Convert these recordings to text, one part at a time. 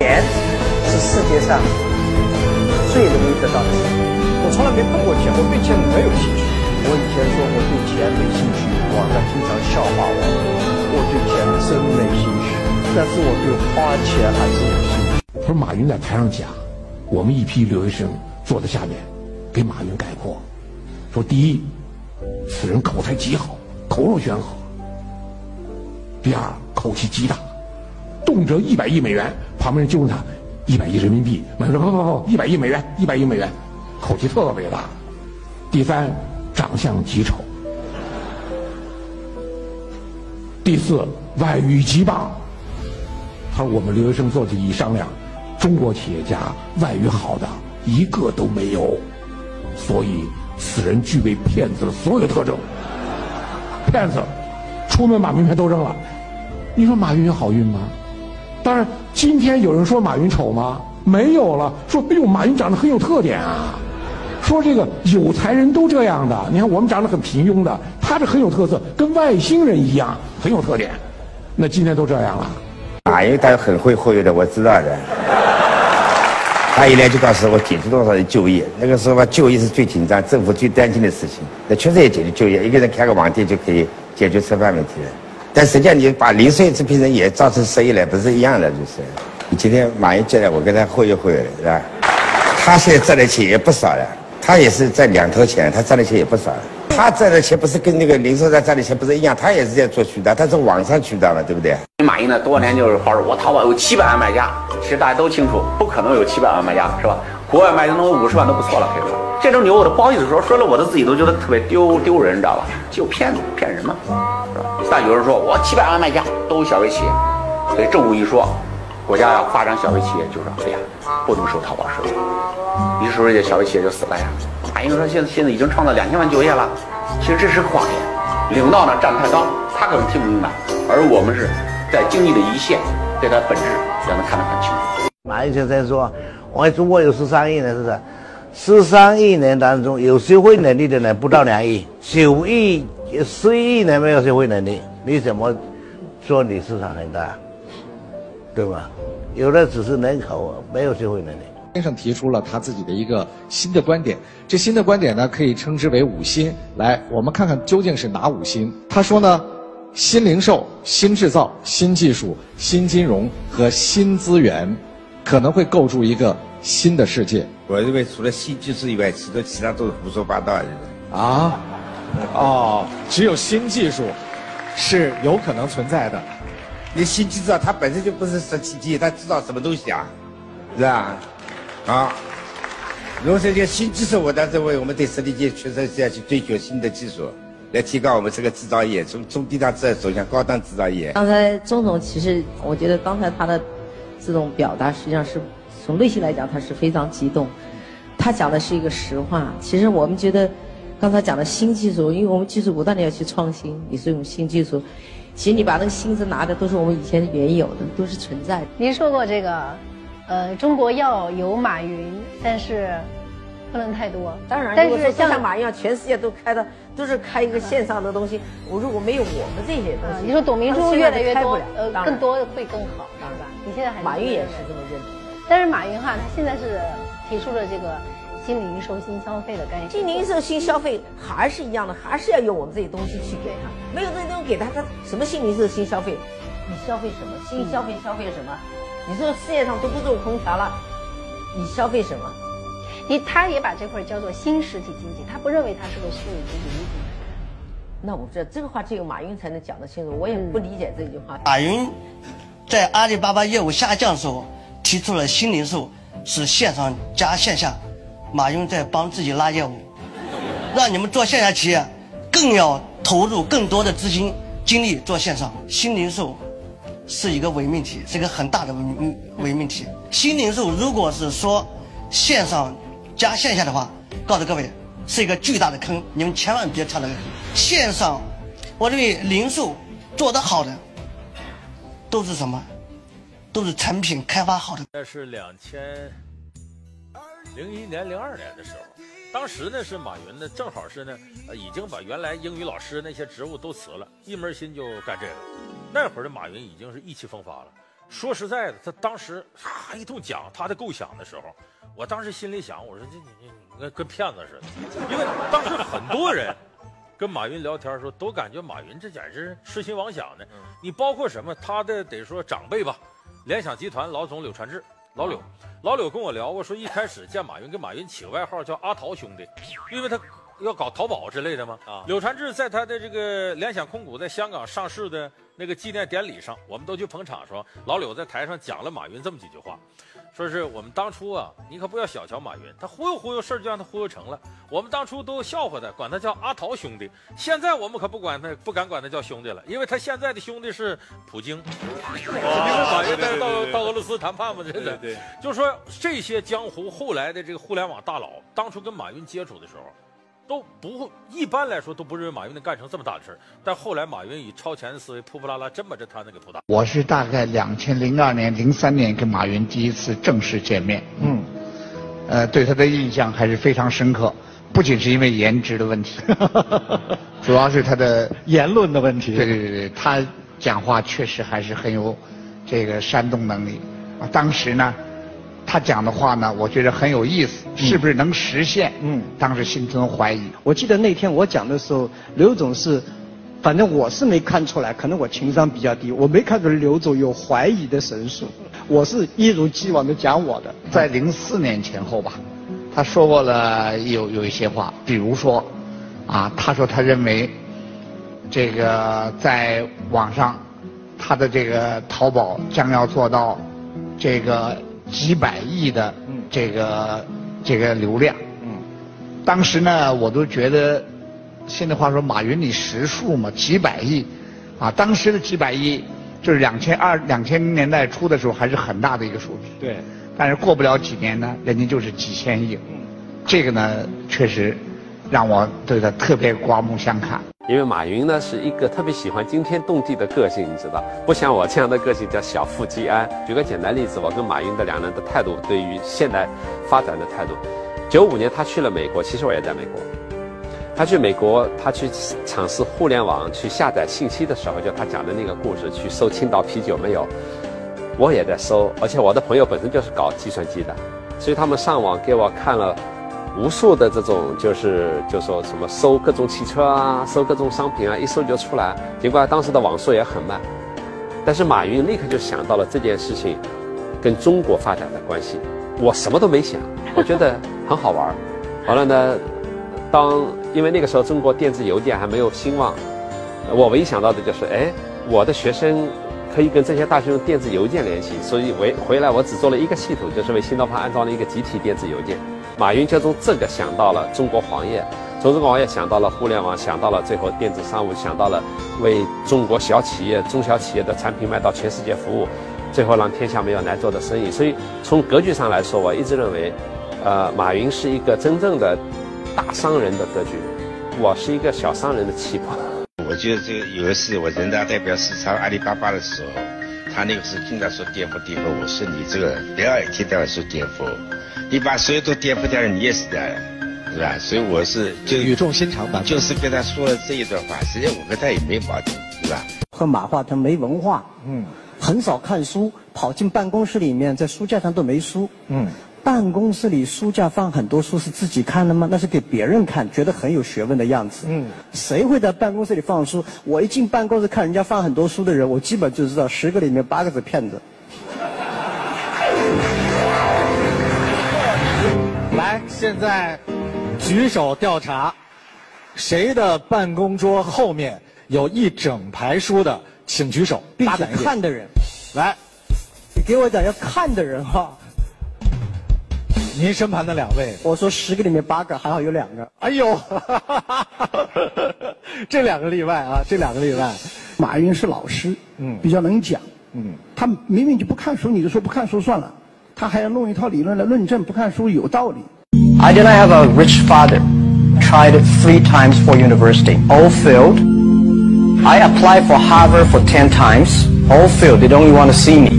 钱是世界上最容易得到的。我从来没碰过钱，我对钱没有兴趣。我以前说我对钱没兴趣，网上经常笑话我。我对钱真没兴趣，但是我对花钱还是有兴趣。他说马云在台上讲，我们一批留学生坐在下面，给马云概括，说第一，此人口才极好，口若悬河；第二，口气极大，动辄一百亿美元。旁边人就问他，一百亿人民币？马云说不不不，一百亿美元，一百亿美元，口气特别大。第三，长相极丑。第四，外语极棒。他说我们留学生坐起一商量，中国企业家外语好的一个都没有，所以此人具备骗子的所有特征。骗子，出门把名片都扔了。你说马云有好运吗？当然，今天有人说马云丑吗？没有了。说哎呦，马云长得很有特点啊。说这个有才人都这样的。你看我们长得很平庸的，他是很有特色，跟外星人一样，很有特点。那今天都这样了。马云他很会忽悠的，我知道的。他一来就告诉我解决多少人就业，那个时候吧，就业是最紧张、政府最担心的事情。那确实也解决就业，一个人开个网店就可以解决吃饭问题了。但实际上，你把零碎这批人也造成失业了，不是一样的？就是，你今天马云进来，我跟他忽悠忽悠的，是吧？他现在赚的钱也不少了，他也是赚两头钱，他赚的钱也不少。他赚的钱不是跟那个零售商赚的钱不是一样？他也是在做渠道，他是网上渠道嘛，对不对？马云呢，多少年就是话说我淘宝有七百万卖家，其实大家都清楚，不可能有七百万卖家，是吧？国外卖的能有五十万都不错了，可以说。这种牛我都不好意思说，说了我都自己都觉得特别丢丢人，你知道吧？就骗子骗人嘛，是吧？但有人说我七百万卖家都是小微企业，所以政府一说，国家要发展小微企业，就说哎呀，不能收淘宝税，于是乎这小微企业就死了呀。马云说现在现在已经创造两千万就业了，其实这是个谎言，领导呢站太高，他可能听不明白，而我们是在经济的一线，对它本质让他看得很清楚。马云先生说，我们中国有十三亿人，是不是？十三亿人当中有社会能力的人不到两亿，九亿。十一亿人没有社会能力，你怎么说你市场很大？对吧？有的只是人口，没有社会能力。先生提出了他自己的一个新的观点，这新的观点呢，可以称之为五新。来，我们看看究竟是哪五新？他说呢，新零售、新制造、新技术、新金融和新资源，可能会构筑一个新的世界。我认为除了新技术以外，其他其他都是胡说八道。啊？哦，只有新技术是有可能存在的。你新技术它本身就不是实体机，它知道什么东西啊？是吧？啊，如果这些新技术，我当时认为我们对实体机确实是要去追求新的技术，来提高我们这个制造业，从从低档制造走向高档制造业。刚才钟总其实，我觉得刚才他的这种表达，实际上是从内心来讲，他是非常激动。他讲的是一个实话。其实我们觉得。刚才讲的新技术，因为我们技术不断的要去创新，你是用新技术，其实你把那个新子拿的都是我们以前原有的，都是存在的。您说过这个，呃，中国要有马云，但是不能太多。当然，但是像马云一样，全世界都开的都是开一个线上的东西。我如果没有我们这些东西，你说董明珠越来越多，呃，更多会更好，当然。你现在还马云也是这么认为。但是马云哈，他现在是提出了这个。新零售、新消费的概念，新零售、新消费还是一样的，还是要用我们这些东西去给他。没有这些东西给他，他什么新零售、新消费？你消费什么？新消费消费什么？你说世界上都不做空调了，你消费什么？你他也把这块叫做新实体经济，他不认为它是个虚拟经济。那我这这个话只有马云才能讲得清楚，我也不理解这句话。马云在阿里巴巴业务下降的时候提出了新零售是线上加线下。马云在帮自己拉业务，让你们做线下企业，更要投入更多的资金精力做线上。新零售是一个伪命题，是一个很大的伪伪命题。新零售如果是说线上加线下的话，告诉各位是一个巨大的坑，你们千万别跳那个坑。线上，我认为零售做得好的都是什么？都是产品开发好的。那是两千。零一年、零二年的时候，当时呢是马云呢，正好是呢，呃，已经把原来英语老师那些职务都辞了，一门心就干这个。那会儿的马云已经是意气风发了，说实在的，他当时啊一通讲他的构想的时候，我当时心里想，我说这你你你跟跟骗子似的，因为当时很多人跟马云聊天的时候，都感觉马云这简直痴心妄想的。你包括什么？他的得说长辈吧，联想集团老总柳传志，老柳，老柳跟我聊过，说一开始见马云，给马云起个外号叫阿桃兄弟，因为他。要搞淘宝之类的吗？啊，柳传志在他的这个联想控股在香港上市的那个纪念典礼上，我们都去捧场，说老柳在台上讲了马云这么几句话，说是我们当初啊，你可不要小瞧马云，他忽悠忽悠事儿就让他忽悠成了。我们当初都笑话他，管他叫阿桃兄弟，现在我们可不管他，不敢管他叫兄弟了，因为他现在的兄弟是普京。因为马云在到到俄罗斯谈判嘛，真的。对，就是说这些江湖后来的这个互联网大佬，当初跟马云接触的时候。都不会，一般来说都不认为马云能干成这么大的事儿。但后来马云以超前的思维，扑扑啦啦真把这摊子给扑大。我是大概两千零二年、零三年跟马云第一次正式见面，嗯，呃，对他的印象还是非常深刻。不仅是因为颜值的问题，主要是他的言论的问题。对对对对，他讲话确实还是很有这个煽动能力。啊，当时呢。他讲的话呢，我觉得很有意思，是不是能实现？嗯，当时心存怀疑。我记得那天我讲的时候，刘总是，反正我是没看出来，可能我情商比较低，我没看出来刘总有怀疑的神速。我是一如既往的讲我的。在零四年前后吧，他说过了有有一些话，比如说，啊，他说他认为，这个在网上，他的这个淘宝将要做到，这个。几百亿的这个这个流量，嗯当时呢，我都觉得，现在话说，马云你识数嘛？几百亿，啊，当时的几百亿就是两千二两千年代初的时候还是很大的一个数字。对。但是过不了几年呢，人家就是几千亿。这个呢，确实让我对他特别刮目相看。因为马云呢是一个特别喜欢惊天动地的个性，你知道，不像我这样的个性叫小富即安。举个简单例子，我跟马云的两人的态度，对于现代发展的态度。九五年他去了美国，其实我也在美国。他去美国，他去尝试互联网，去下载信息的时候，就他讲的那个故事，去搜青岛啤酒没有？我也在搜，而且我的朋友本身就是搞计算机的，所以他们上网给我看了。无数的这种就是就说什么搜各种汽车啊，搜各种商品啊，一搜就出来。尽管当时的网速也很慢，但是马云立刻就想到了这件事情跟中国发展的关系。我什么都没想，我觉得很好玩。完了呢，当因为那个时候中国电子邮件还没有兴旺，我唯一想到的就是，哎，我的学生可以跟这些大学用电子邮件联系，所以回回来我只做了一个系统，就是为新东方安装了一个集体电子邮件。马云就从这个想到了中国黄页，从中国黄页想到了互联网，想到了最后电子商务，想到了为中国小企业、中小企业的产品卖到全世界服务，最后让天下没有难做的生意。所以从格局上来说，我一直认为，呃，马云是一个真正的大商人的格局，我是一个小商人的气魄。我觉得这个有一次我人大代表视察阿里巴巴的时候，他那个时候经常说颠覆颠覆，我说你这个不要一天到晚说颠覆。你把所有都颠覆掉了，你也死掉了，是吧？所以我是就语重心长吧，就是跟他说了这一段话。实际上我跟他也没矛盾，是吧？和马化腾没文化，嗯，很少看书，跑进办公室里面，在书架上都没书，嗯，办公室里书架放很多书是自己看的吗？那是给别人看，觉得很有学问的样子，嗯，谁会在办公室里放书？我一进办公室看人家放很多书的人，我基本就知道十个里面八个是骗子。现在举手调查，谁的办公桌后面有一整排书的，请举手。并且看的人，来，你给我讲要看的人哈。您身旁的两位，我说十个里面八个，还好有两个。哎呦，这两个例外啊，这两个例外。马云是老师，嗯，比较能讲，嗯，他明明就不看书，你就说不看书算了。他还要弄一套理论来论证不看书有道理。I did not have a rich father. Tried three times for university, all failed. I applied for Harvard for ten times, all failed. They don't want to see me.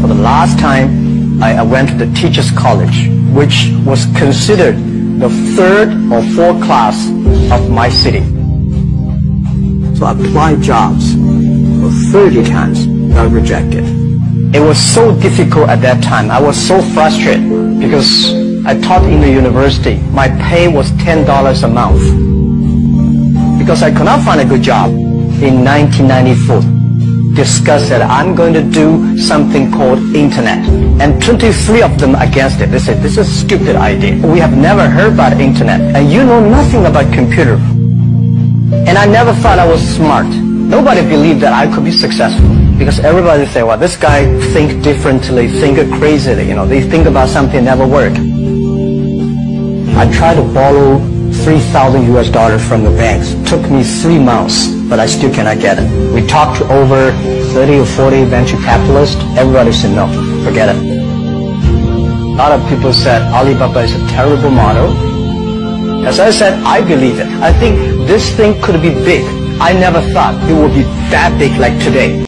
For the last time, I, I went to the teachers' college, which was considered the third or fourth class of my city. So I applied jobs for 30 times got rejected. It was so difficult at that time. I was so frustrated because I taught in the university. My pay was $10 a month because I could not find a good job in 1994 discussed that I'm going to do something called internet. And 23 of them against it. They said, this is a stupid idea. We have never heard about internet. And you know nothing about computer. And I never thought I was smart. Nobody believed that I could be successful. Because everybody say, well, this guy think differently, think crazily. You know, they think about something never work. I tried to borrow 3,000 US dollars from the banks. Took me three months, but I still cannot get it. We talked to over 30 or 40 venture capitalists. Everybody said no, forget it. A lot of people said Alibaba is a terrible model. As I said, I believe it. I think this thing could be big. I never thought it would be that big like today.